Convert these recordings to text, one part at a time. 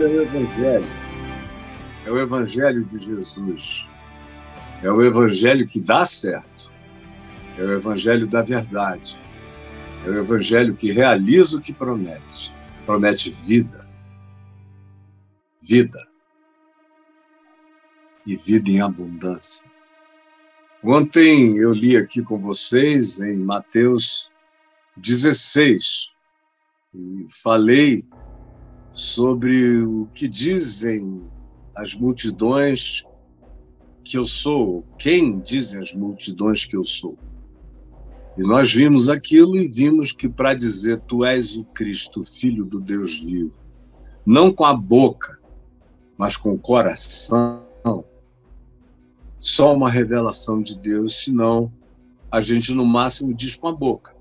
É o Evangelho. É o Evangelho de Jesus. É o Evangelho que dá certo. É o Evangelho da verdade. É o Evangelho que realiza o que promete. Promete vida. Vida. E vida em abundância. Ontem eu li aqui com vocês em Mateus 16 e falei sobre o que dizem as multidões que eu sou, quem dizem as multidões que eu sou. E nós vimos aquilo e vimos que para dizer tu és o Cristo, filho do Deus vivo, não com a boca, mas com o coração, só uma revelação de Deus, senão a gente no máximo diz com a boca.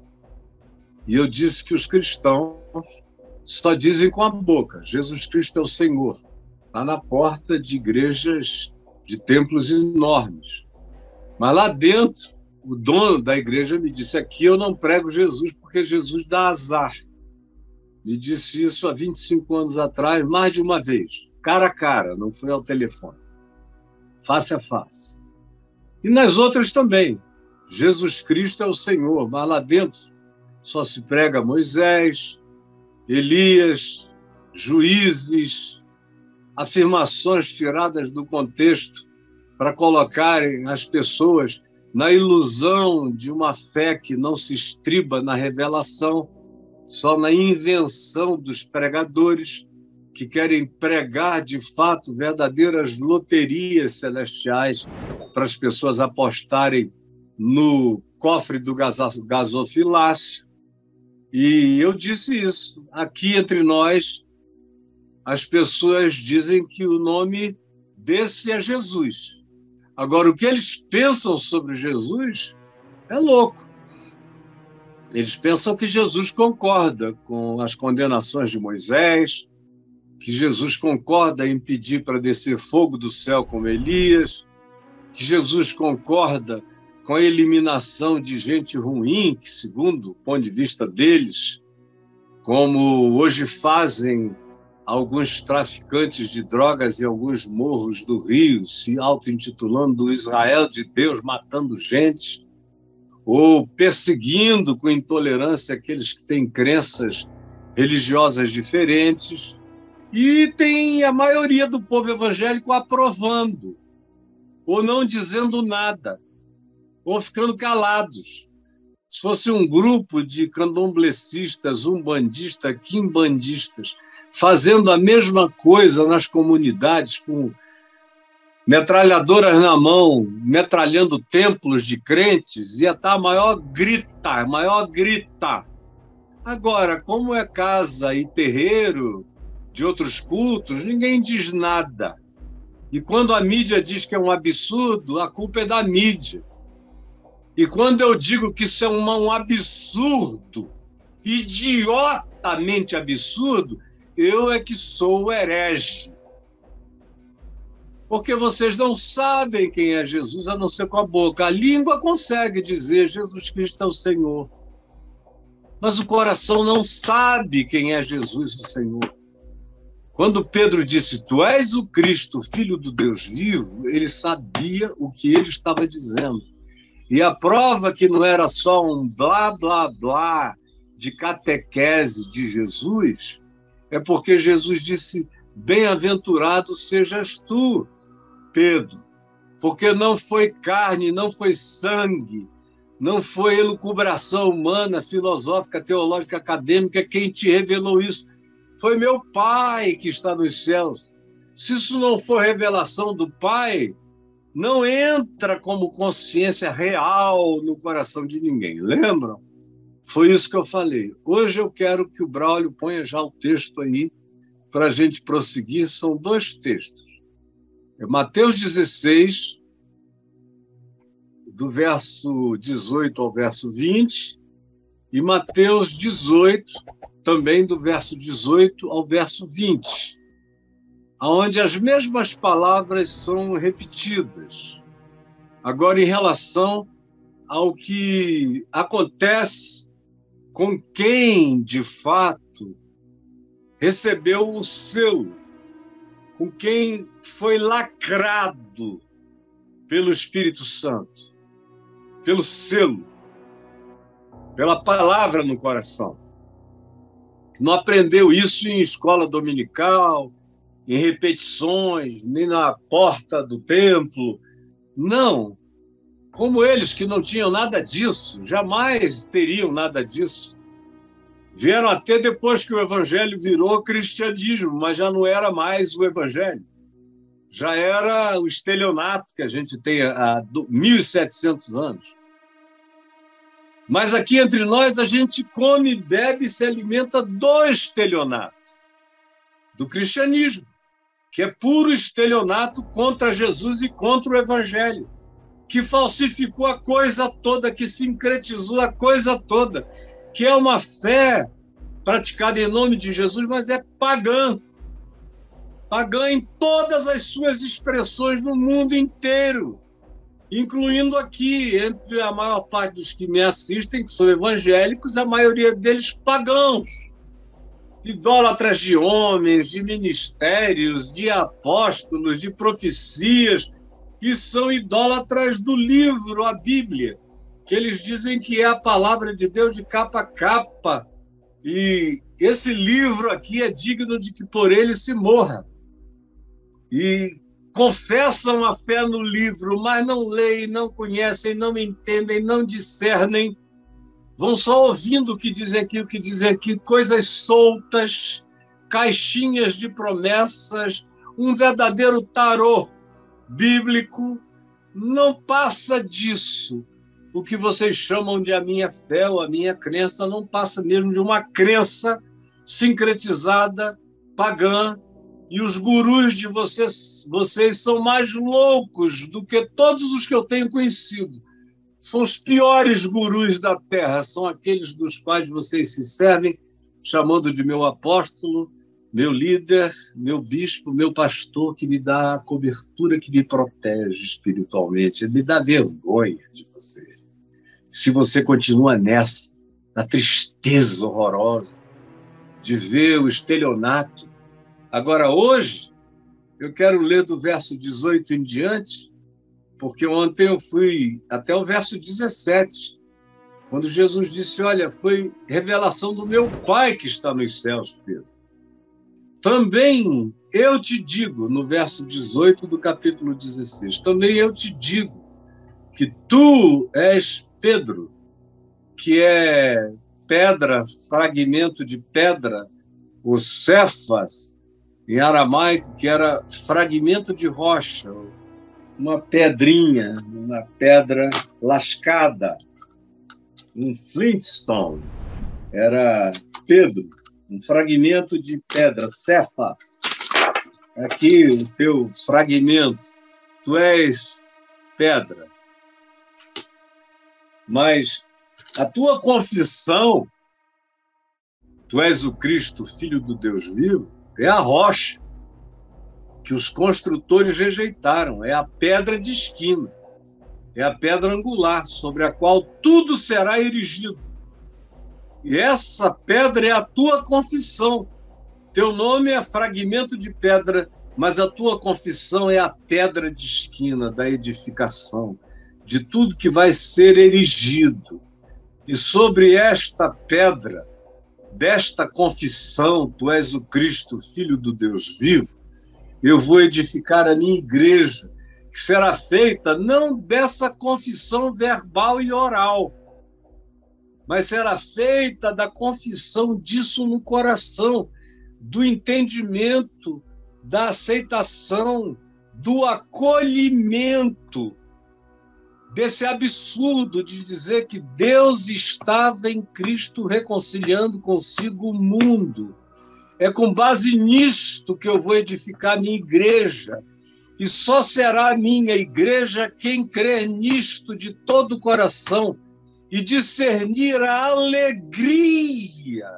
E eu disse que os cristãos só dizem com a boca: Jesus Cristo é o Senhor. Está na porta de igrejas, de templos enormes. Mas lá dentro, o dono da igreja me disse: aqui eu não prego Jesus porque Jesus dá azar. Me disse isso há 25 anos atrás, mais de uma vez, cara a cara, não foi ao telefone, face a face. E nas outras também. Jesus Cristo é o Senhor, mas lá dentro só se prega Moisés, Elias, juízes, afirmações tiradas do contexto para colocarem as pessoas na ilusão de uma fé que não se estriba na revelação, só na invenção dos pregadores que querem pregar de fato verdadeiras loterias celestiais para as pessoas apostarem no cofre do gasofilácio e eu disse isso. Aqui entre nós, as pessoas dizem que o nome desse é Jesus. Agora, o que eles pensam sobre Jesus é louco. Eles pensam que Jesus concorda com as condenações de Moisés, que Jesus concorda em pedir para descer fogo do céu como Elias, que Jesus concorda com a eliminação de gente ruim, que, segundo o ponto de vista deles, como hoje fazem alguns traficantes de drogas em alguns morros do Rio, se auto-intitulando Israel de Deus, matando gente, ou perseguindo com intolerância aqueles que têm crenças religiosas diferentes, e tem a maioria do povo evangélico aprovando, ou não dizendo nada ou ficando calados. Se fosse um grupo de candomblecistas, umbandistas, quimbandistas, fazendo a mesma coisa nas comunidades, com metralhadoras na mão, metralhando templos de crentes, ia estar a maior grita, a maior grita. Agora, como é casa e terreiro de outros cultos, ninguém diz nada. E quando a mídia diz que é um absurdo, a culpa é da mídia. E quando eu digo que isso é um absurdo, idiotamente absurdo, eu é que sou herege. Porque vocês não sabem quem é Jesus a não ser com a boca. A língua consegue dizer Jesus Cristo é o Senhor. Mas o coração não sabe quem é Jesus o Senhor. Quando Pedro disse, Tu és o Cristo, filho do Deus vivo, ele sabia o que ele estava dizendo. E a prova que não era só um blá, blá, blá de catequese de Jesus é porque Jesus disse: Bem-aventurado sejas tu, Pedro, porque não foi carne, não foi sangue, não foi elucubração humana, filosófica, teológica, acadêmica quem te revelou isso. Foi meu Pai que está nos céus. Se isso não for revelação do Pai, não entra como consciência real no coração de ninguém. Lembram? Foi isso que eu falei. Hoje eu quero que o Braulio ponha já o texto aí para a gente prosseguir. São dois textos. É Mateus 16, do verso 18 ao verso 20, e Mateus 18, também do verso 18 ao verso 20 onde as mesmas palavras são repetidas. Agora, em relação ao que acontece com quem, de fato, recebeu o selo com quem foi lacrado pelo Espírito Santo, pelo selo, pela palavra no coração. Não aprendeu isso em escola dominical, em repetições, nem na porta do templo. Não. Como eles que não tinham nada disso, jamais teriam nada disso. Vieram até depois que o evangelho virou cristianismo, mas já não era mais o evangelho. Já era o estelionato que a gente tem há 1.700 anos. Mas aqui entre nós a gente come, bebe e se alimenta do estelionato, do cristianismo, que é puro estelionato contra Jesus e contra o evangelho, que falsificou a coisa toda, que sincretizou a coisa toda, que é uma fé praticada em nome de Jesus, mas é pagã. Pagã em todas as suas expressões no mundo inteiro incluindo aqui, entre a maior parte dos que me assistem, que são evangélicos, a maioria deles pagãos, idólatras de homens, de ministérios, de apóstolos, de profecias, e são idólatras do livro, a Bíblia, que eles dizem que é a palavra de Deus de capa a capa. E esse livro aqui é digno de que por ele se morra. E confessam a fé no livro, mas não leem, não conhecem, não entendem, não discernem, vão só ouvindo o que dizem aqui, o que dizem aqui, coisas soltas, caixinhas de promessas, um verdadeiro tarô bíblico, não passa disso. O que vocês chamam de a minha fé ou a minha crença não passa mesmo de uma crença sincretizada, pagã, e os gurus de vocês, vocês são mais loucos do que todos os que eu tenho conhecido. São os piores gurus da terra, são aqueles dos quais vocês se servem, chamando de meu apóstolo, meu líder, meu bispo, meu pastor, que me dá a cobertura que me protege espiritualmente. Me dá vergonha de você. Se você continua nessa, na tristeza horrorosa de ver o estelionato Agora, hoje, eu quero ler do verso 18 em diante, porque ontem eu fui até o verso 17, quando Jesus disse: Olha, foi revelação do meu Pai que está nos céus, Pedro. Também eu te digo, no verso 18 do capítulo 16, também eu te digo que tu és Pedro, que é pedra, fragmento de pedra, o Cefas, em aramaico, que era fragmento de rocha, uma pedrinha, uma pedra lascada, um flintstone. Era Pedro, um fragmento de pedra, Cefas. Aqui o teu fragmento, tu és pedra. Mas a tua confissão, tu és o Cristo, filho do Deus vivo, é a rocha que os construtores rejeitaram, é a pedra de esquina, é a pedra angular sobre a qual tudo será erigido. E essa pedra é a tua confissão. Teu nome é fragmento de pedra, mas a tua confissão é a pedra de esquina da edificação, de tudo que vai ser erigido. E sobre esta pedra desta confissão, tu és o Cristo, filho do Deus vivo, eu vou edificar a minha igreja, que será feita não dessa confissão verbal e oral, mas será feita da confissão disso no coração, do entendimento, da aceitação, do acolhimento desse absurdo de dizer que Deus estava em Cristo reconciliando consigo o mundo. É com base nisto que eu vou edificar minha igreja. E só será minha igreja quem crer nisto de todo o coração e discernir a alegria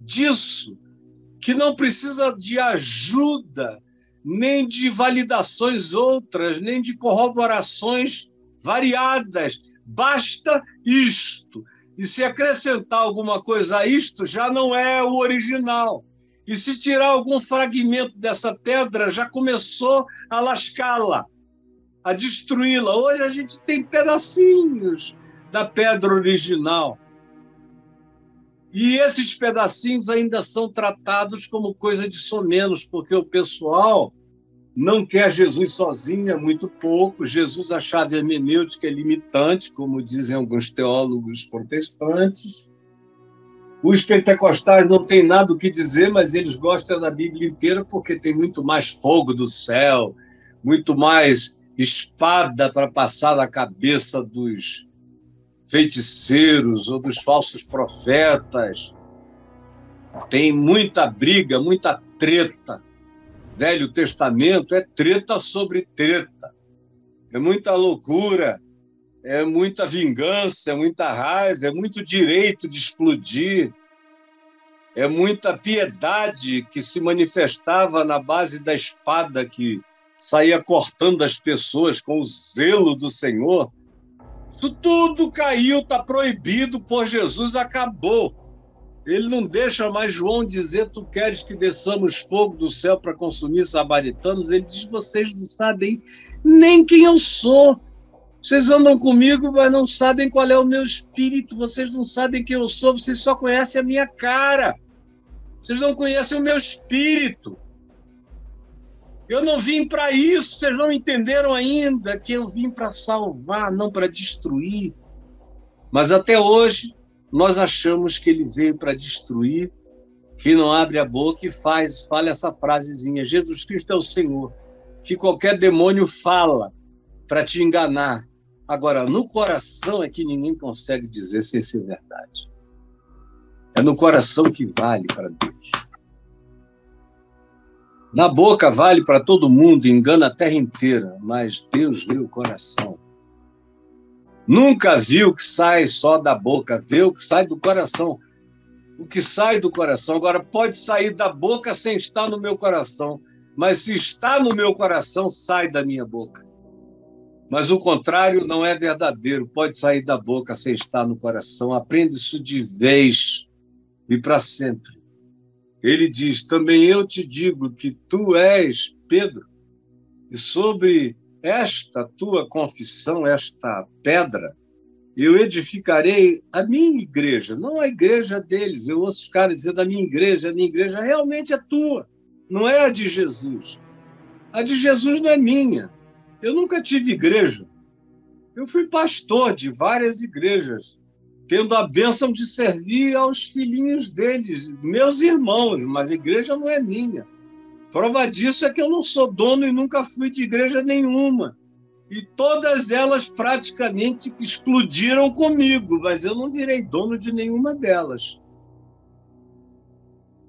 disso, que não precisa de ajuda, nem de validações outras, nem de corroborações variadas. Basta isto. E se acrescentar alguma coisa a isto, já não é o original. E se tirar algum fragmento dessa pedra, já começou a lascá-la, a destruí-la. Hoje a gente tem pedacinhos da pedra original. E esses pedacinhos ainda são tratados como coisa de somenos, porque o pessoal não quer Jesus sozinho, é muito pouco. Jesus, a chave hermenêutica é limitante, como dizem alguns teólogos protestantes. Os pentecostais não têm nada o que dizer, mas eles gostam da Bíblia inteira porque tem muito mais fogo do céu, muito mais espada para passar na cabeça dos feiticeiros ou dos falsos profetas. Tem muita briga, muita treta. Velho Testamento é treta sobre treta. É muita loucura, é muita vingança, é muita raiva, é muito direito de explodir, é muita piedade que se manifestava na base da espada que saía cortando as pessoas com o zelo do Senhor. Isso tudo caiu, está proibido por Jesus, acabou. Ele não deixa mais João dizer: Tu queres que desçamos fogo do céu para consumir samaritanos? Ele diz: Vocês não sabem nem quem eu sou. Vocês andam comigo, mas não sabem qual é o meu espírito. Vocês não sabem quem eu sou. Vocês só conhecem a minha cara. Vocês não conhecem o meu espírito. Eu não vim para isso. Vocês não entenderam ainda que eu vim para salvar, não para destruir. Mas até hoje nós achamos que ele veio para destruir, que não abre a boca e faz, fala essa frasezinha: Jesus Cristo é o Senhor, que qualquer demônio fala para te enganar. Agora, no coração é que ninguém consegue dizer sem ser verdade. É no coração que vale para Deus. Na boca vale para todo mundo, engana a terra inteira, mas Deus vê o coração. Nunca viu o que sai só da boca, vê o que sai do coração. O que sai do coração. Agora, pode sair da boca sem estar no meu coração, mas se está no meu coração, sai da minha boca. Mas o contrário não é verdadeiro, pode sair da boca sem estar no coração. Aprenda isso de vez e para sempre. Ele diz: Também eu te digo que tu és Pedro, e sobre esta tua confissão, esta pedra, eu edificarei a minha igreja, não a igreja deles. Eu ouço os caras dizer da minha igreja, a minha igreja realmente é tua, não é a de Jesus. A de Jesus não é minha. Eu nunca tive igreja. Eu fui pastor de várias igrejas, tendo a bênção de servir aos filhinhos deles, meus irmãos, mas a igreja não é minha. Prova disso é que eu não sou dono e nunca fui de igreja nenhuma. E todas elas praticamente explodiram comigo, mas eu não virei dono de nenhuma delas.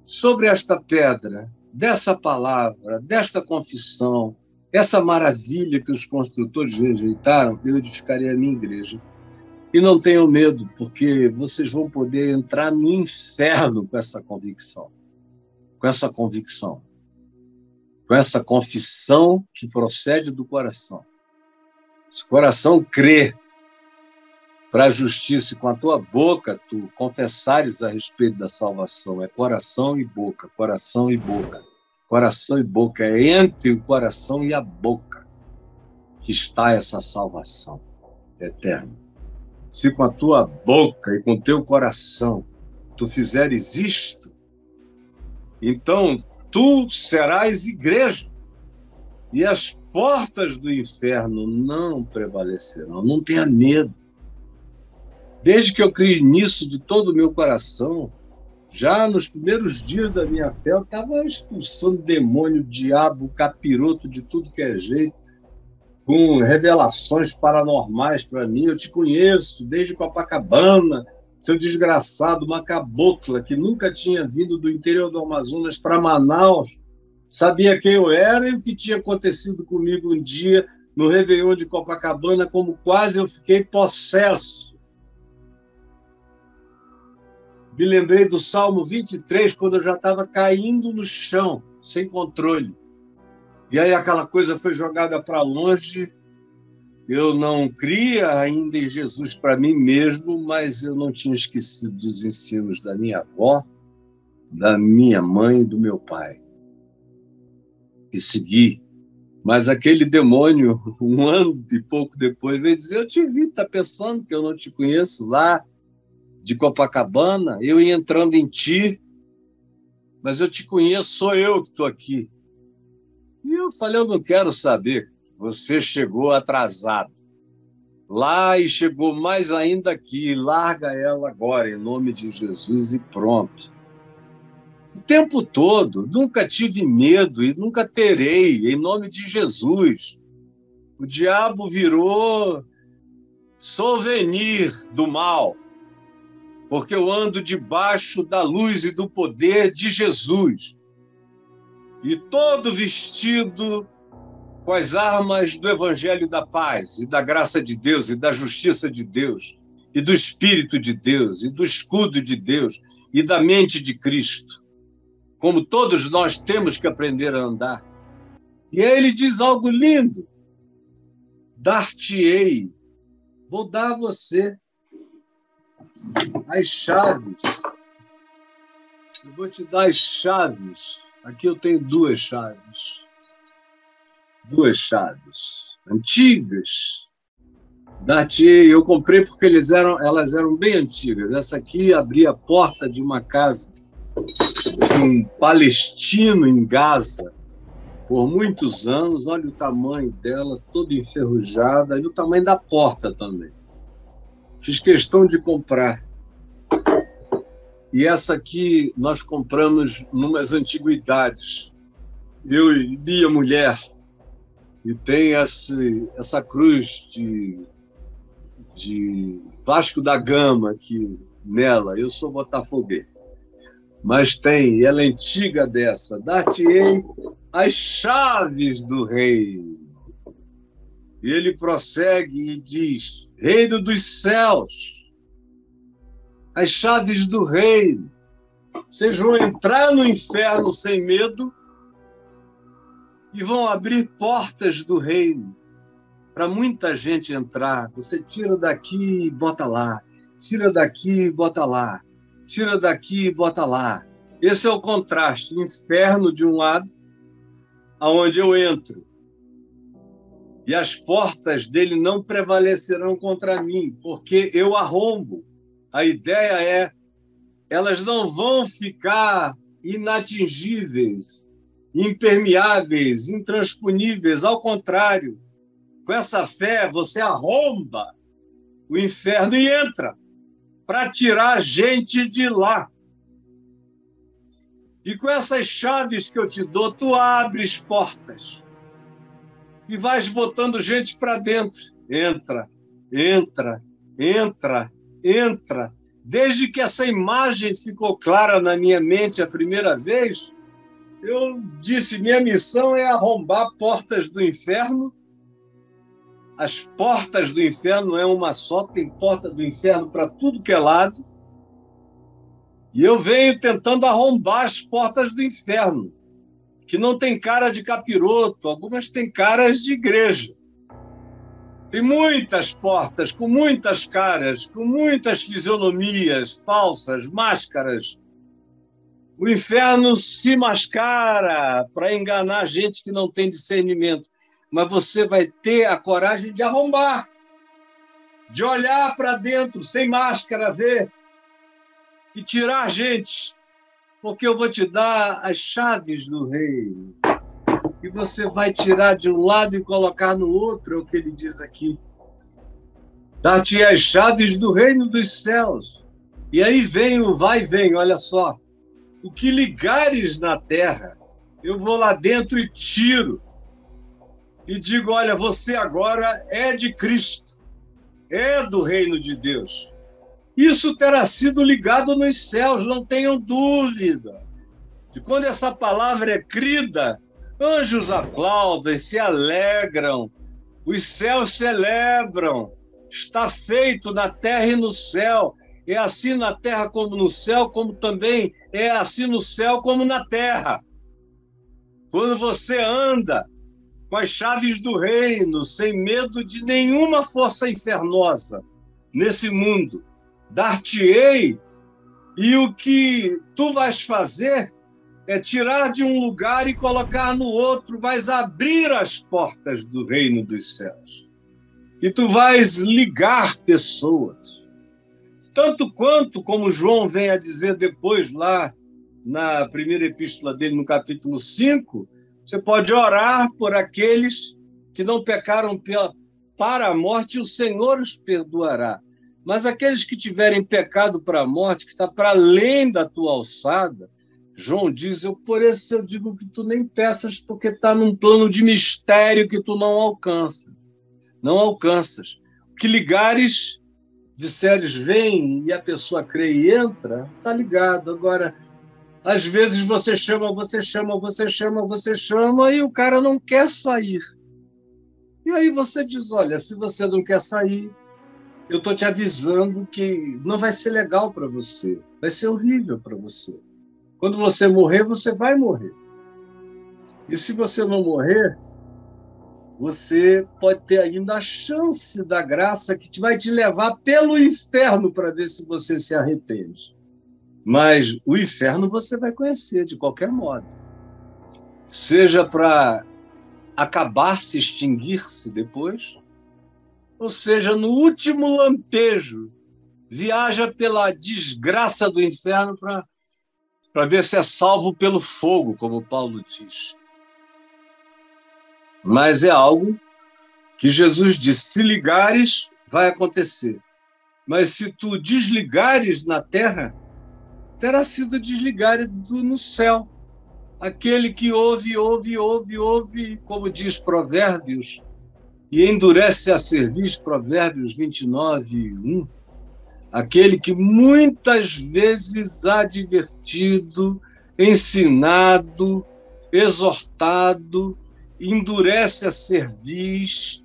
Sobre esta pedra, dessa palavra, desta confissão, essa maravilha que os construtores rejeitaram, eu edificarei a minha igreja. E não tenham medo, porque vocês vão poder entrar no inferno com essa convicção. Com essa convicção com essa confissão que procede do coração. Se o coração crê para a justiça com a tua boca tu confessares a respeito da salvação, é coração e boca, coração e boca. Coração e boca é entre o coração e a boca que está essa salvação eterna. Se com a tua boca e com o teu coração tu fizeres isto, então tu serás igreja, e as portas do inferno não prevalecerão. Não tenha medo. Desde que eu criei nisso de todo o meu coração, já nos primeiros dias da minha fé, eu estava expulsando demônio, diabo, capiroto de tudo que é jeito, com revelações paranormais para mim. Eu te conheço desde Copacabana, seu desgraçado, uma cabocla que nunca tinha vindo do interior do Amazonas para Manaus, sabia quem eu era e o que tinha acontecido comigo um dia no Réveillon de Copacabana, como quase eu fiquei possesso. Me lembrei do Salmo 23, quando eu já estava caindo no chão, sem controle. E aí aquela coisa foi jogada para longe eu não cria ainda em Jesus para mim mesmo, mas eu não tinha esquecido dos ensinos da minha avó, da minha mãe e do meu pai. E segui. Mas aquele demônio, um ano e pouco depois, veio dizer: Eu te vi, tá pensando que eu não te conheço lá de Copacabana? Eu ia entrando em ti, mas eu te conheço, sou eu que estou aqui. E eu falei: Eu não quero saber. Você chegou atrasado lá e chegou mais ainda aqui. Larga ela agora, em nome de Jesus, e pronto. O tempo todo, nunca tive medo e nunca terei, em nome de Jesus. O diabo virou souvenir do mal, porque eu ando debaixo da luz e do poder de Jesus. E todo vestido com as armas do Evangelho da paz e da graça de Deus e da justiça de Deus e do Espírito de Deus e do escudo de Deus e da mente de Cristo, como todos nós temos que aprender a andar. E aí ele diz algo lindo: dar-te-ei, vou dar a você as chaves. Eu vou te dar as chaves. Aqui eu tenho duas chaves duas chaves antigas da. Eu comprei porque eles eram, elas eram bem antigas. Essa aqui abria a porta de uma casa de um palestino em Gaza por muitos anos. Olha o tamanho dela, toda enferrujada, e o tamanho da porta também. Fiz questão de comprar. E essa aqui nós compramos numas antiguidades. Eu e minha mulher, e tem esse, essa cruz de, de Vasco da Gama aqui nela. Eu sou botafoguense. Mas tem, ela é antiga dessa. Dar-te-ei as chaves do reino. E ele prossegue e diz: Reino dos céus, as chaves do reino. Vocês vão entrar no inferno sem medo e vão abrir portas do reino para muita gente entrar. Você tira daqui e bota lá, tira daqui e bota lá, tira daqui e bota lá. Esse é o contraste: inferno de um lado, aonde eu entro, e as portas dele não prevalecerão contra mim, porque eu arrombo. A ideia é, elas não vão ficar inatingíveis impermeáveis, intransponíveis. Ao contrário, com essa fé, você arromba o inferno e entra para tirar a gente de lá. E com essas chaves que eu te dou, tu abres portas e vais botando gente para dentro. Entra, entra, entra, entra. Desde que essa imagem ficou clara na minha mente a primeira vez, eu disse: minha missão é arrombar portas do inferno. As portas do inferno não é uma só, tem porta do inferno para tudo que é lado. E eu venho tentando arrombar as portas do inferno, que não tem cara de capiroto, algumas têm caras de igreja. Tem muitas portas, com muitas caras, com muitas fisionomias falsas, máscaras, o inferno se mascara para enganar gente que não tem discernimento, mas você vai ter a coragem de arrombar, de olhar para dentro sem máscara, ver e tirar gente, porque eu vou te dar as chaves do reino. E você vai tirar de um lado e colocar no outro, é o que ele diz aqui. Dar-te as chaves do reino dos céus. E aí vem o vai e vem, olha só o que ligares na terra, eu vou lá dentro e tiro. E digo: olha, você agora é de Cristo, é do reino de Deus. Isso terá sido ligado nos céus, não tenham dúvida. De quando essa palavra é crida, anjos aplaudem, se alegram, os céus celebram. Está feito na terra e no céu. É assim na terra como no céu, como também é assim no céu como na terra. Quando você anda com as chaves do reino, sem medo de nenhuma força infernosa nesse mundo, dar-te-ei E o que tu vais fazer é tirar de um lugar e colocar no outro, vais abrir as portas do reino dos céus. E tu vais ligar pessoas. Tanto quanto, como João vem a dizer depois, lá na primeira epístola dele, no capítulo 5, você pode orar por aqueles que não pecaram para a morte, e o Senhor os perdoará. Mas aqueles que tiverem pecado para a morte, que está para além da tua alçada, João diz: eu por isso eu digo que tu nem peças, porque está num plano de mistério que tu não alcança. Não alcanças. Que ligares, disseres, vem, e a pessoa crê e entra, está ligado. Agora, às vezes você chama, você chama, você chama, você chama, e o cara não quer sair. E aí você diz: olha, se você não quer sair, eu estou te avisando que não vai ser legal para você, vai ser horrível para você. Quando você morrer, você vai morrer. E se você não morrer, você pode ter ainda a chance da graça que te vai te levar pelo inferno para ver se você se arrepende. Mas o inferno você vai conhecer de qualquer modo. Seja para acabar, se extinguir-se depois, ou seja, no último lampejo, viaja pela desgraça do inferno para ver se é salvo pelo fogo, como Paulo diz. Mas é algo que Jesus disse: se ligares, vai acontecer. Mas se tu desligares na terra, terá sido desligado no céu. Aquele que ouve, ouve, ouve, ouve, como diz Provérbios, e endurece a serviço, Provérbios 29, 1 aquele que muitas vezes advertido, ensinado, exortado, endurece a cerviz,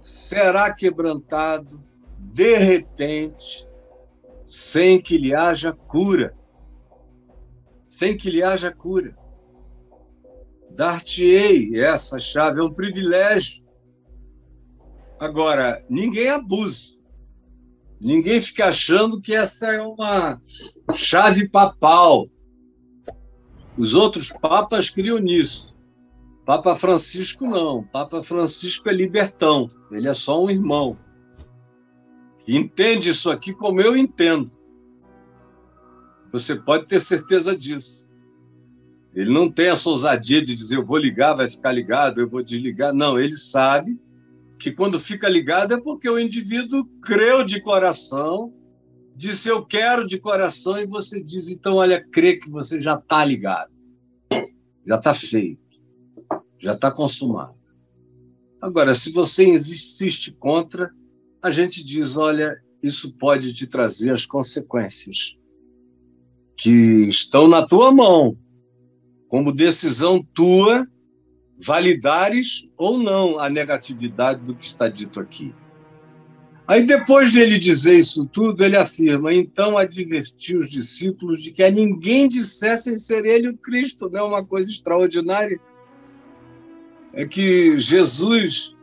será quebrantado de repente, sem que lhe haja cura. Sem que lhe haja cura. Dar-te-ei essa chave, é um privilégio. Agora, ninguém abusa Ninguém fica achando que essa é uma chave papal. Os outros papas criam nisso. Papa Francisco não. Papa Francisco é libertão. Ele é só um irmão. Entende isso aqui como eu entendo. Você pode ter certeza disso. Ele não tem essa ousadia de dizer eu vou ligar, vai ficar ligado, eu vou desligar. Não, ele sabe que quando fica ligado é porque o indivíduo creu de coração, disse eu quero de coração, e você diz, então, olha, crê que você já está ligado, já está feito, já está consumado. Agora, se você insiste contra, a gente diz, olha, isso pode te trazer as consequências que estão na tua mão, como decisão tua validares ou não a negatividade do que está dito aqui. Aí, depois de ele dizer isso tudo, ele afirma: então advertiu os discípulos de que a ninguém dissessem ser ele o Cristo. Não é uma coisa extraordinária? É que Jesus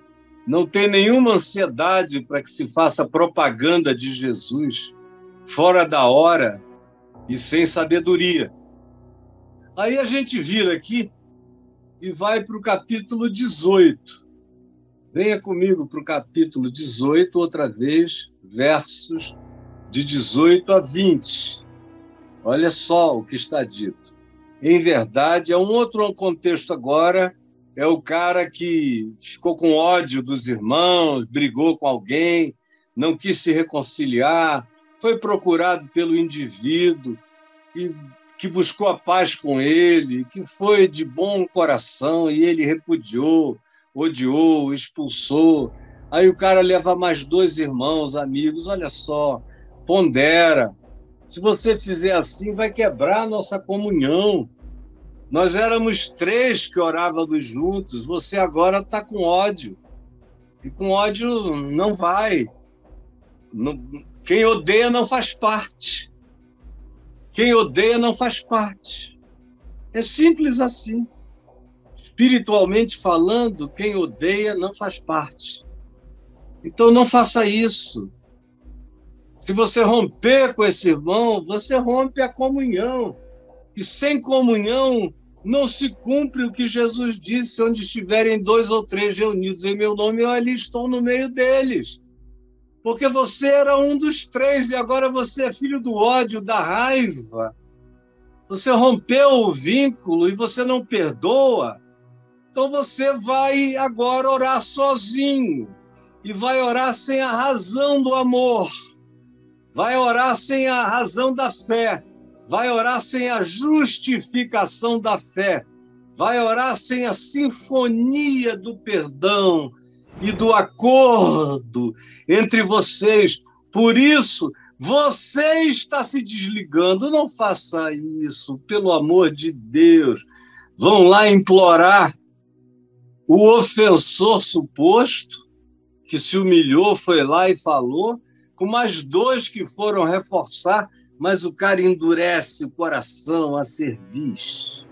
não tem nenhuma ansiedade para que se faça propaganda de Jesus fora da hora e sem sabedoria. Aí a gente vira aqui e vai para o capítulo 18. Venha comigo para o capítulo 18, outra vez, versos de 18 a 20. Olha só o que está dito. Em verdade, é um outro contexto agora. É o cara que ficou com ódio dos irmãos, brigou com alguém, não quis se reconciliar, foi procurado pelo indivíduo e que buscou a paz com ele, que foi de bom coração e ele repudiou, odiou, expulsou. Aí o cara leva mais dois irmãos, amigos, olha só, pondera. Se você fizer assim, vai quebrar a nossa comunhão. Nós éramos três que orávamos juntos, você agora está com ódio. E com ódio não vai. Quem odeia não faz parte. Quem odeia não faz parte. É simples assim. Espiritualmente falando, quem odeia não faz parte. Então não faça isso. Se você romper com esse irmão, você rompe a comunhão. E sem comunhão não se cumpre o que Jesus disse: onde estiverem dois ou três reunidos em meu nome, eu ali estou no meio deles. Porque você era um dos três e agora você é filho do ódio, da raiva. Você rompeu o vínculo e você não perdoa. Então você vai agora orar sozinho e vai orar sem a razão do amor, vai orar sem a razão da fé, vai orar sem a justificação da fé, vai orar sem a sinfonia do perdão e do acordo entre vocês. Por isso, você está se desligando, não faça isso, pelo amor de Deus. Vão lá implorar o ofensor suposto, que se humilhou, foi lá e falou, com mais dois que foram reforçar, mas o cara endurece o coração a cerviz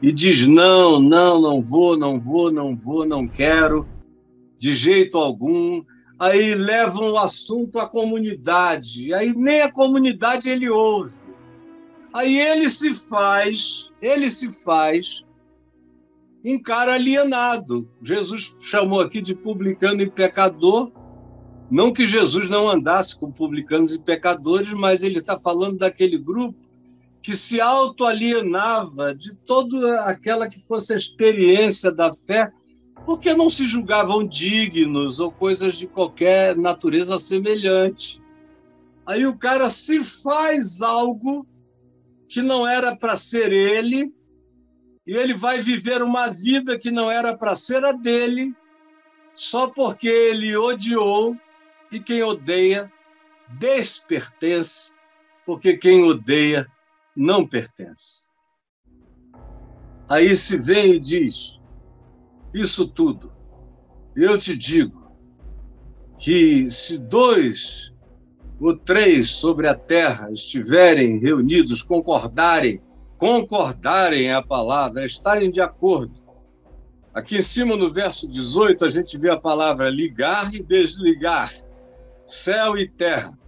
e diz: não, não, não vou, não vou, não vou, não quero, de jeito algum. Aí levam o assunto à comunidade, aí nem a comunidade ele ouve. Aí ele se faz, ele se faz um cara alienado. Jesus chamou aqui de publicano e pecador. Não que Jesus não andasse com publicanos e pecadores, mas ele está falando daquele grupo que se autoalienava de toda aquela que fosse a experiência da fé, porque não se julgavam dignos ou coisas de qualquer natureza semelhante. Aí o cara se faz algo que não era para ser ele, e ele vai viver uma vida que não era para ser a dele, só porque ele odiou, e quem odeia despertence, porque quem odeia não pertence. Aí se vem e diz: Isso tudo, eu te digo que se dois ou três sobre a terra estiverem reunidos, concordarem concordarem a palavra, estarem de acordo. Aqui em cima, no verso 18, a gente vê a palavra ligar e desligar, céu e terra.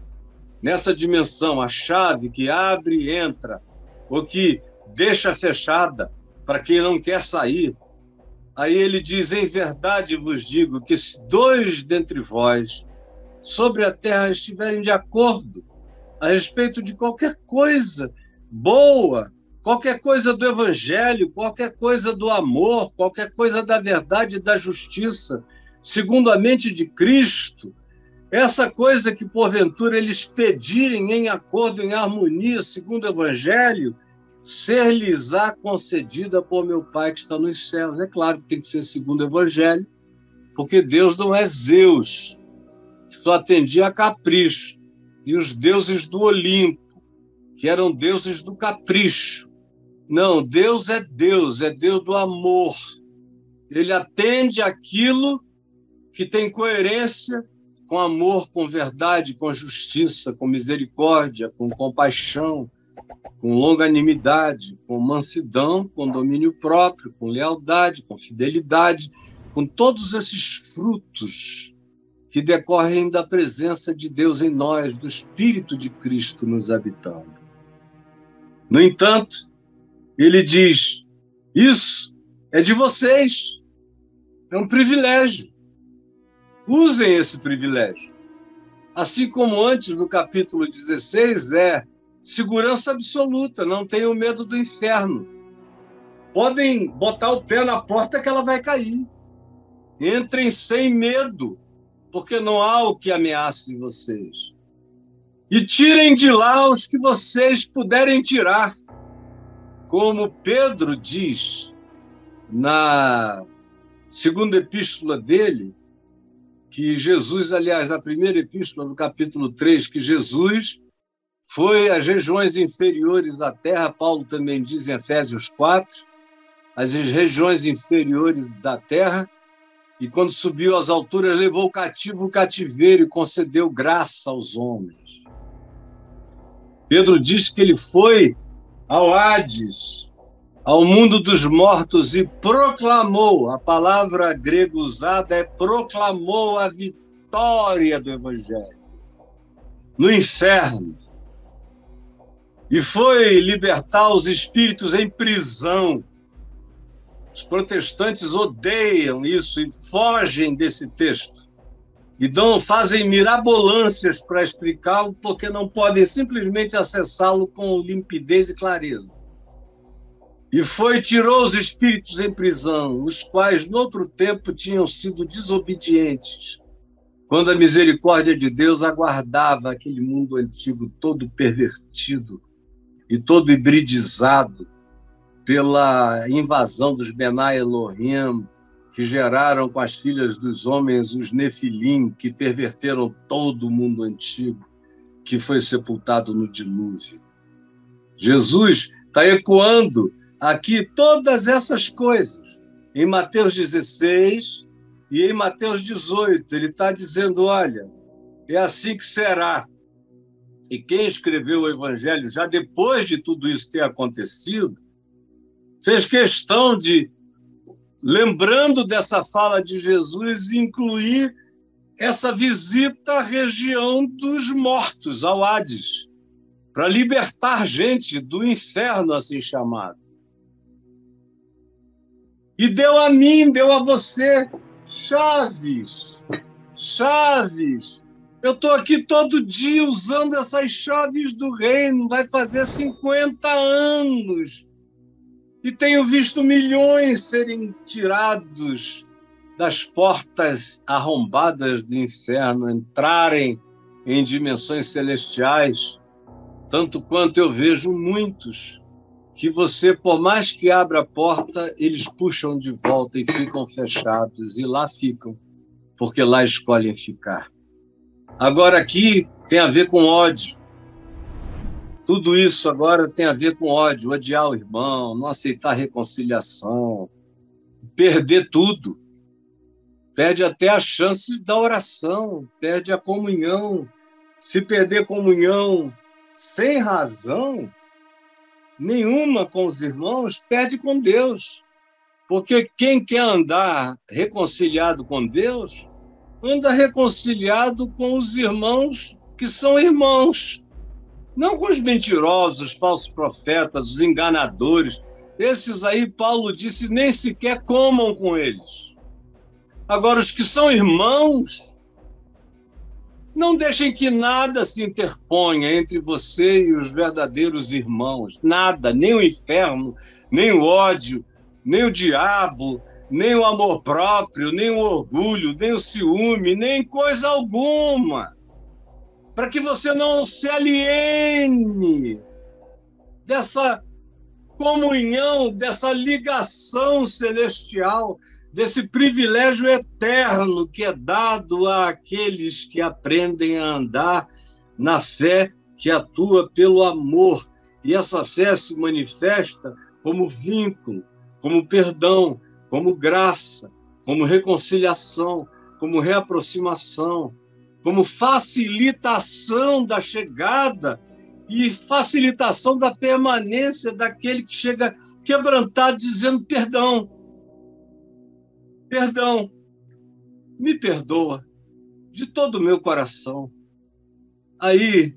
Nessa dimensão, a chave que abre e entra, ou que deixa fechada para quem não quer sair. Aí ele diz: Em verdade vos digo que se dois dentre vós sobre a terra estiverem de acordo a respeito de qualquer coisa boa, qualquer coisa do evangelho, qualquer coisa do amor, qualquer coisa da verdade e da justiça, segundo a mente de Cristo, essa coisa que porventura eles pedirem em acordo, em harmonia, segundo o evangelho, ser-lhes-á concedida por meu Pai que está nos céus. É claro que tem que ser segundo o evangelho, porque Deus não é Zeus, só atendia a capricho. E os deuses do Olimpo, que eram deuses do capricho, não, Deus é Deus, é Deus do amor. Ele atende aquilo que tem coerência com amor, com verdade, com justiça, com misericórdia, com compaixão, com longanimidade, com mansidão, com domínio próprio, com lealdade, com fidelidade, com todos esses frutos que decorrem da presença de Deus em nós, do Espírito de Cristo nos habitando. No entanto, ele diz: Isso é de vocês. É um privilégio. Usem esse privilégio. Assim como antes do capítulo 16 é segurança absoluta, não tenham medo do inferno. Podem botar o pé na porta que ela vai cair. Entrem sem medo, porque não há o que ameace vocês. E tirem de lá os que vocês puderem tirar como Pedro diz na segunda epístola dele, que Jesus, aliás, na primeira epístola do capítulo 3, que Jesus foi às regiões inferiores da terra, Paulo também diz em Efésios 4, as regiões inferiores da terra, e quando subiu às alturas, levou cativo o cativeiro e concedeu graça aos homens. Pedro diz que ele foi ao Hades, ao mundo dos mortos e proclamou a palavra grega usada é proclamou a vitória do Evangelho. no inferno e foi libertar os espíritos em prisão. Os protestantes odeiam isso e fogem desse texto. E dão, fazem mirabolâncias para explicá-lo, porque não podem simplesmente acessá-lo com limpidez e clareza. E foi tirou os espíritos em prisão, os quais, noutro tempo, tinham sido desobedientes, quando a misericórdia de Deus aguardava aquele mundo antigo todo pervertido e todo hibridizado pela invasão dos Benai Elohim, que geraram com as filhas dos homens os Nefilim, que perverteram todo o mundo antigo, que foi sepultado no dilúvio. Jesus está ecoando aqui todas essas coisas. Em Mateus 16 e em Mateus 18, ele está dizendo: olha, é assim que será. E quem escreveu o Evangelho, já depois de tudo isso ter acontecido, fez questão de, lembrando dessa fala de Jesus, incluir essa visita à região dos mortos, ao Hades, para libertar gente do inferno assim chamado. E deu a mim, deu a você chaves, chaves. Eu estou aqui todo dia usando essas chaves do reino, vai fazer 50 anos. E tenho visto milhões serem tirados das portas arrombadas do inferno, entrarem em dimensões celestiais, tanto quanto eu vejo muitos que você, por mais que abra a porta, eles puxam de volta e ficam fechados, e lá ficam, porque lá escolhem ficar. Agora, aqui tem a ver com ódio. Tudo isso agora tem a ver com ódio, odiar o irmão, não aceitar reconciliação, perder tudo. Perde até a chance da oração, perde a comunhão. Se perder comunhão sem razão, nenhuma com os irmãos, perde com Deus. Porque quem quer andar reconciliado com Deus, anda reconciliado com os irmãos que são irmãos. Não com os mentirosos, falsos profetas, os enganadores. Esses aí, Paulo disse, nem sequer comam com eles. Agora, os que são irmãos, não deixem que nada se interponha entre você e os verdadeiros irmãos. Nada, nem o inferno, nem o ódio, nem o diabo, nem o amor próprio, nem o orgulho, nem o ciúme, nem coisa alguma. Para que você não se aliene dessa comunhão, dessa ligação celestial desse privilégio eterno que é dado àqueles que aprendem a andar na fé que atua pelo amor. E essa fé se manifesta como vínculo, como perdão, como graça, como reconciliação, como reaproximação, como facilitação da chegada e facilitação da permanência daquele que chega quebrantado dizendo perdão, Perdão, me perdoa de todo o meu coração. Aí,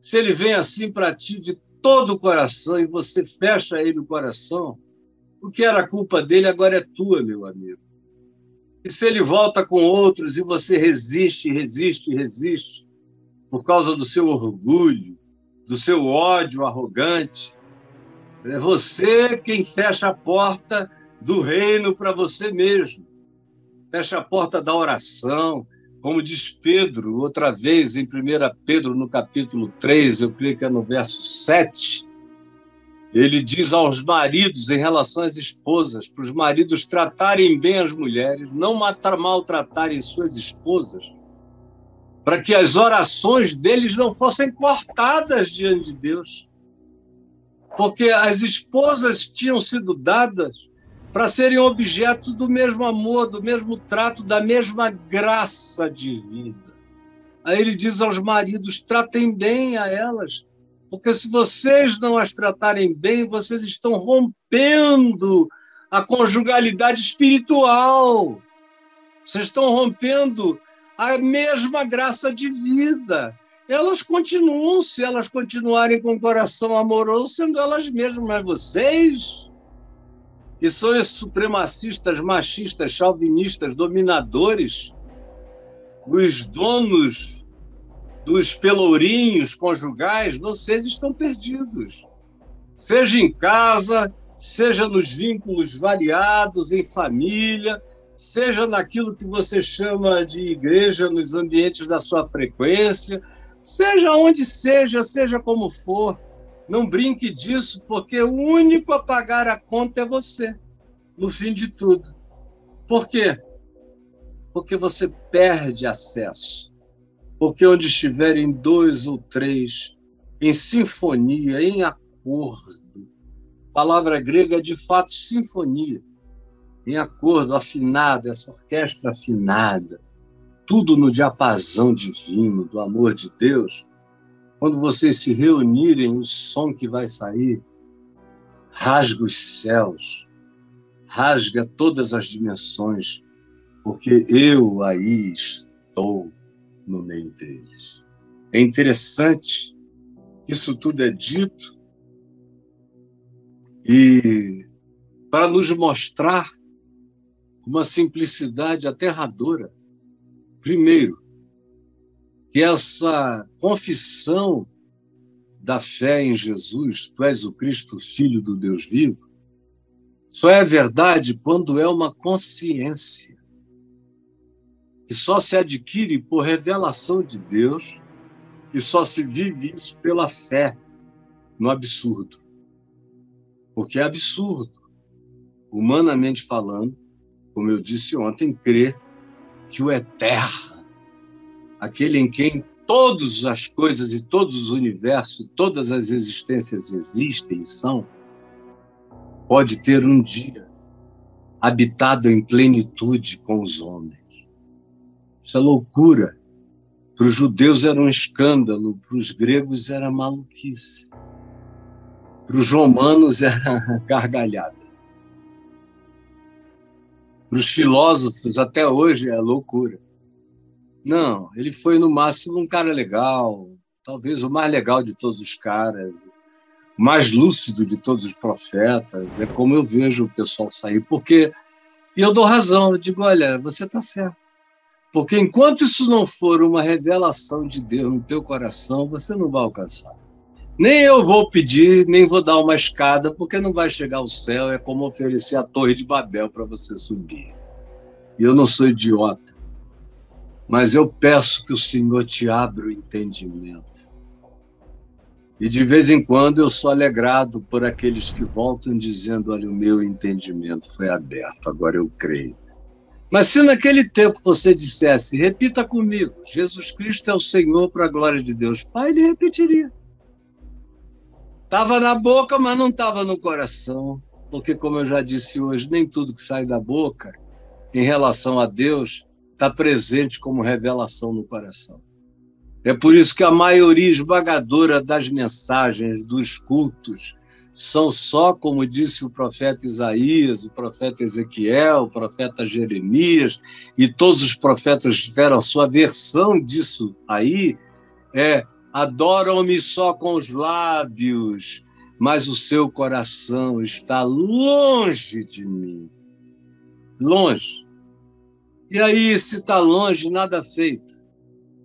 se ele vem assim para ti de todo o coração e você fecha ele o coração, o que era culpa dele agora é tua, meu amigo. E se ele volta com outros e você resiste, resiste, resiste, por causa do seu orgulho, do seu ódio arrogante, é você quem fecha a porta do reino para você mesmo. Fecha a porta da oração, como diz Pedro, outra vez em 1 Pedro, no capítulo 3, eu creio que é no verso 7, ele diz aos maridos em relação às esposas, para os maridos tratarem bem as mulheres, não maltratarem suas esposas, para que as orações deles não fossem cortadas diante de Deus. Porque as esposas tinham sido dadas para serem objeto do mesmo amor, do mesmo trato, da mesma graça divina. Aí ele diz aos maridos: tratem bem a elas, porque se vocês não as tratarem bem, vocês estão rompendo a conjugalidade espiritual. Vocês estão rompendo a mesma graça de vida. elas continuam, se elas continuarem com o coração amoroso, sendo elas mesmas, mas vocês, que são esses supremacistas, machistas, chauvinistas, dominadores, os donos dos pelourinhos conjugais, vocês estão perdidos. Seja em casa, seja nos vínculos variados, em família, seja naquilo que você chama de igreja, nos ambientes da sua frequência, seja onde seja, seja como for. Não brinque disso, porque o único a pagar a conta é você, no fim de tudo. Por quê? Porque você perde acesso. Porque onde estiverem dois ou três em sinfonia, em acordo, palavra grega é de fato sinfonia, em acordo, afinado, essa orquestra afinada, tudo no diapasão divino do amor de Deus. Quando vocês se reunirem, o som que vai sair rasga os céus, rasga todas as dimensões, porque eu aí estou no meio deles. É interessante, isso tudo é dito e para nos mostrar uma simplicidade aterradora. Primeiro, que essa confissão da fé em Jesus, tu és o Cristo, Filho do Deus vivo, só é verdade quando é uma consciência que só se adquire por revelação de Deus e só se vive isso pela fé no absurdo. Porque é absurdo, humanamente falando, como eu disse ontem, crer que o eterno, aquele em quem todas as coisas e todos os universos, todas as existências existem e são, pode ter um dia habitado em plenitude com os homens. Isso é loucura. Para os judeus era um escândalo, para os gregos era maluquice. Para os romanos era gargalhada. Para os filósofos, até hoje, é loucura. Não, ele foi no máximo um cara legal, talvez o mais legal de todos os caras, o mais lúcido de todos os profetas. É como eu vejo o pessoal sair, porque. E eu dou razão, eu digo: olha, você está certo. Porque enquanto isso não for uma revelação de Deus no teu coração, você não vai alcançar. Nem eu vou pedir, nem vou dar uma escada, porque não vai chegar ao céu. É como oferecer a Torre de Babel para você subir. E eu não sou idiota. Mas eu peço que o Senhor te abra o entendimento. E de vez em quando eu sou alegrado por aqueles que voltam dizendo: Olha, o meu entendimento foi aberto, agora eu creio. Mas se naquele tempo você dissesse, repita comigo: Jesus Cristo é o Senhor para a glória de Deus, Pai, ele repetiria. Estava na boca, mas não estava no coração. Porque, como eu já disse hoje, nem tudo que sai da boca em relação a Deus está presente como revelação no coração. É por isso que a maioria esmagadora das mensagens, dos cultos, são só, como disse o profeta Isaías, o profeta Ezequiel, o profeta Jeremias, e todos os profetas tiveram sua versão disso aí, é adoram-me só com os lábios, mas o seu coração está longe de mim. Longe. E aí, se está longe, nada feito.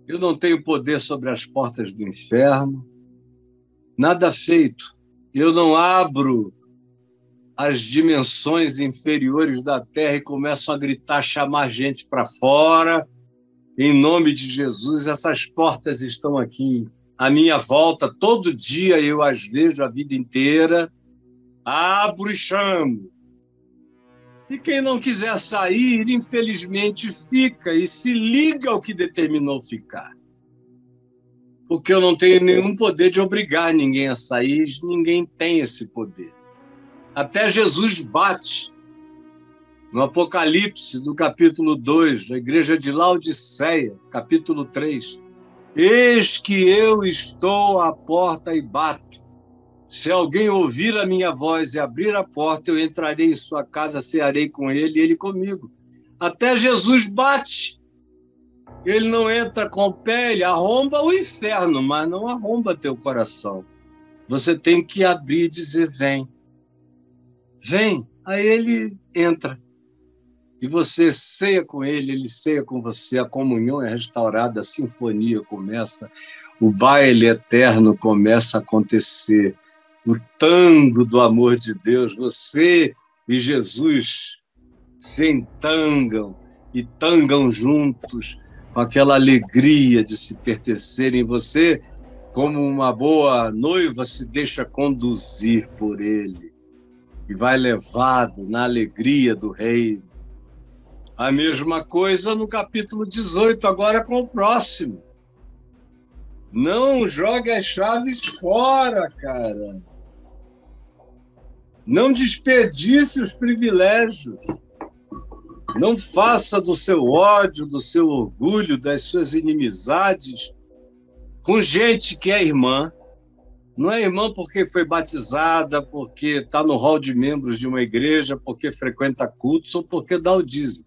Eu não tenho poder sobre as portas do inferno, nada feito. Eu não abro as dimensões inferiores da terra e começo a gritar, chamar gente para fora. Em nome de Jesus, essas portas estão aqui à minha volta, todo dia eu as vejo a vida inteira, abro e chamo. E quem não quiser sair, infelizmente fica e se liga ao que determinou ficar. Porque eu não tenho nenhum poder de obrigar ninguém a sair, ninguém tem esse poder. Até Jesus bate no Apocalipse, do capítulo 2, da igreja de Laodiceia, capítulo 3 Eis que eu estou à porta e bato. Se alguém ouvir a minha voz e abrir a porta, eu entrarei em sua casa, cearei com ele e ele comigo. Até Jesus bate. Ele não entra com o pé, ele arromba o inferno, mas não arromba teu coração. Você tem que abrir e dizer: vem. Vem. Aí ele entra. E você ceia com ele, ele ceia com você, a comunhão é restaurada, a sinfonia começa, o baile eterno começa a acontecer, o tango do amor de Deus, você e Jesus se entangam e tangam juntos com aquela alegria de se pertencerem. Você, como uma boa noiva, se deixa conduzir por ele e vai levado na alegria do reino. A mesma coisa no capítulo 18, agora com o próximo. Não jogue as chaves fora, cara. Não desperdice os privilégios. Não faça do seu ódio, do seu orgulho, das suas inimizades com gente que é irmã. Não é irmã porque foi batizada, porque está no hall de membros de uma igreja, porque frequenta cultos ou porque dá o dízimo.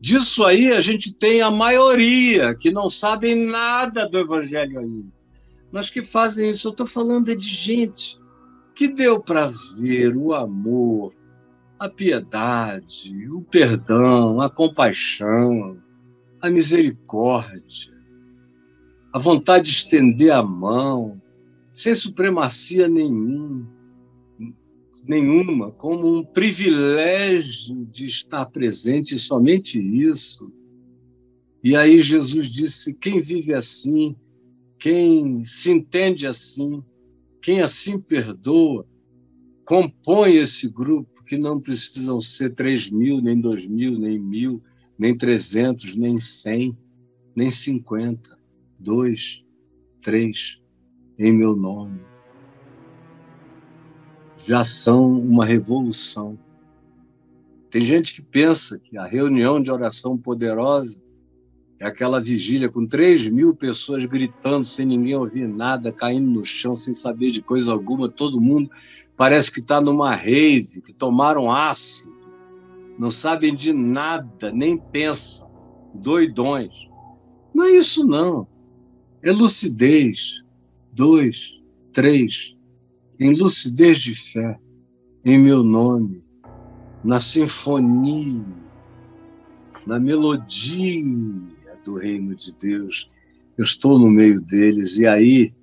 Disso aí a gente tem a maioria que não sabem nada do evangelho ainda. Mas que fazem isso. Eu estou falando é de gente que deu para ver o amor, a piedade, o perdão, a compaixão, a misericórdia, a vontade de estender a mão, sem supremacia nenhum, nenhuma, como um privilégio de estar presente, somente isso. E aí Jesus disse: quem vive assim, quem se entende assim, quem assim perdoa, compõe esse grupo que não precisam ser três mil, nem dois mil, nem mil, nem trezentos, nem cem, nem cinquenta. Dois, três, em meu nome. Já são uma revolução. Tem gente que pensa que a reunião de oração poderosa aquela vigília com 3 mil pessoas gritando sem ninguém ouvir nada, caindo no chão sem saber de coisa alguma, todo mundo parece que está numa rave, que tomaram ácido, não sabem de nada, nem pensam, doidões. Não é isso, não. É lucidez. Dois, três, em lucidez de fé, em meu nome, na sinfonia, na melodia do reino de Deus, eu estou no meio deles, e aí,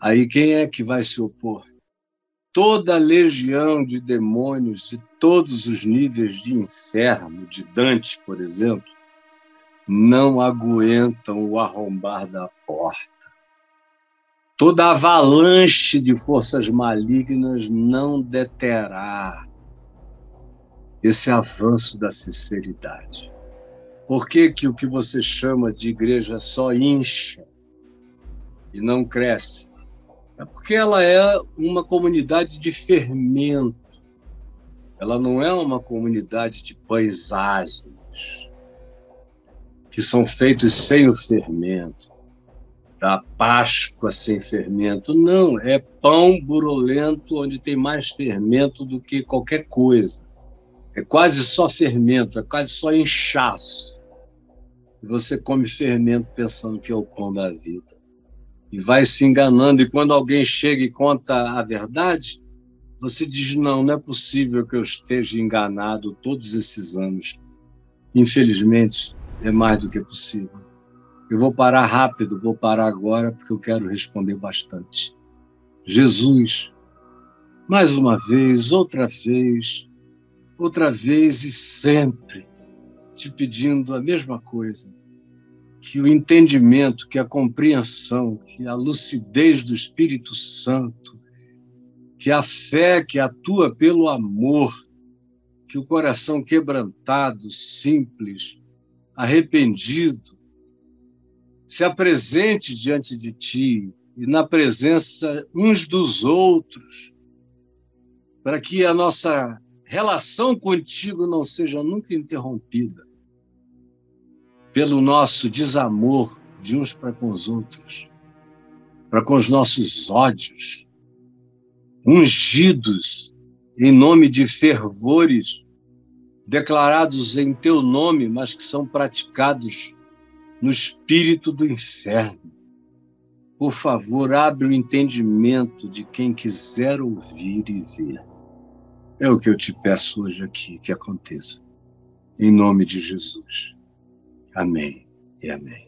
aí quem é que vai se opor? Toda a legião de demônios de todos os níveis de inferno, de Dante, por exemplo, não aguentam o arrombar da porta. Toda avalanche de forças malignas não deterá esse avanço da sinceridade. Por que, que o que você chama de igreja só incha e não cresce? É porque ela é uma comunidade de fermento. Ela não é uma comunidade de paisagens que são feitos sem o fermento, da Páscoa sem fermento. Não, é pão burulento onde tem mais fermento do que qualquer coisa. É quase só fermento, é quase só inchaço e você come fermento pensando que é o pão da vida. E vai se enganando, e quando alguém chega e conta a verdade, você diz: não, não é possível que eu esteja enganado todos esses anos. Infelizmente, é mais do que possível. Eu vou parar rápido, vou parar agora, porque eu quero responder bastante. Jesus, mais uma vez, outra vez, outra vez e sempre te pedindo a mesma coisa, que o entendimento, que a compreensão, que a lucidez do Espírito Santo, que a fé que atua pelo amor, que o coração quebrantado, simples, arrependido, se apresente diante de ti e na presença uns dos outros, para que a nossa relação contigo não seja nunca interrompida pelo nosso desamor de uns para com os outros, para com os nossos ódios, ungidos em nome de fervores declarados em teu nome, mas que são praticados no espírito do inferno. Por favor, abre o entendimento de quem quiser ouvir e ver. É o que eu te peço hoje aqui que aconteça. Em nome de Jesus. Amém e amém.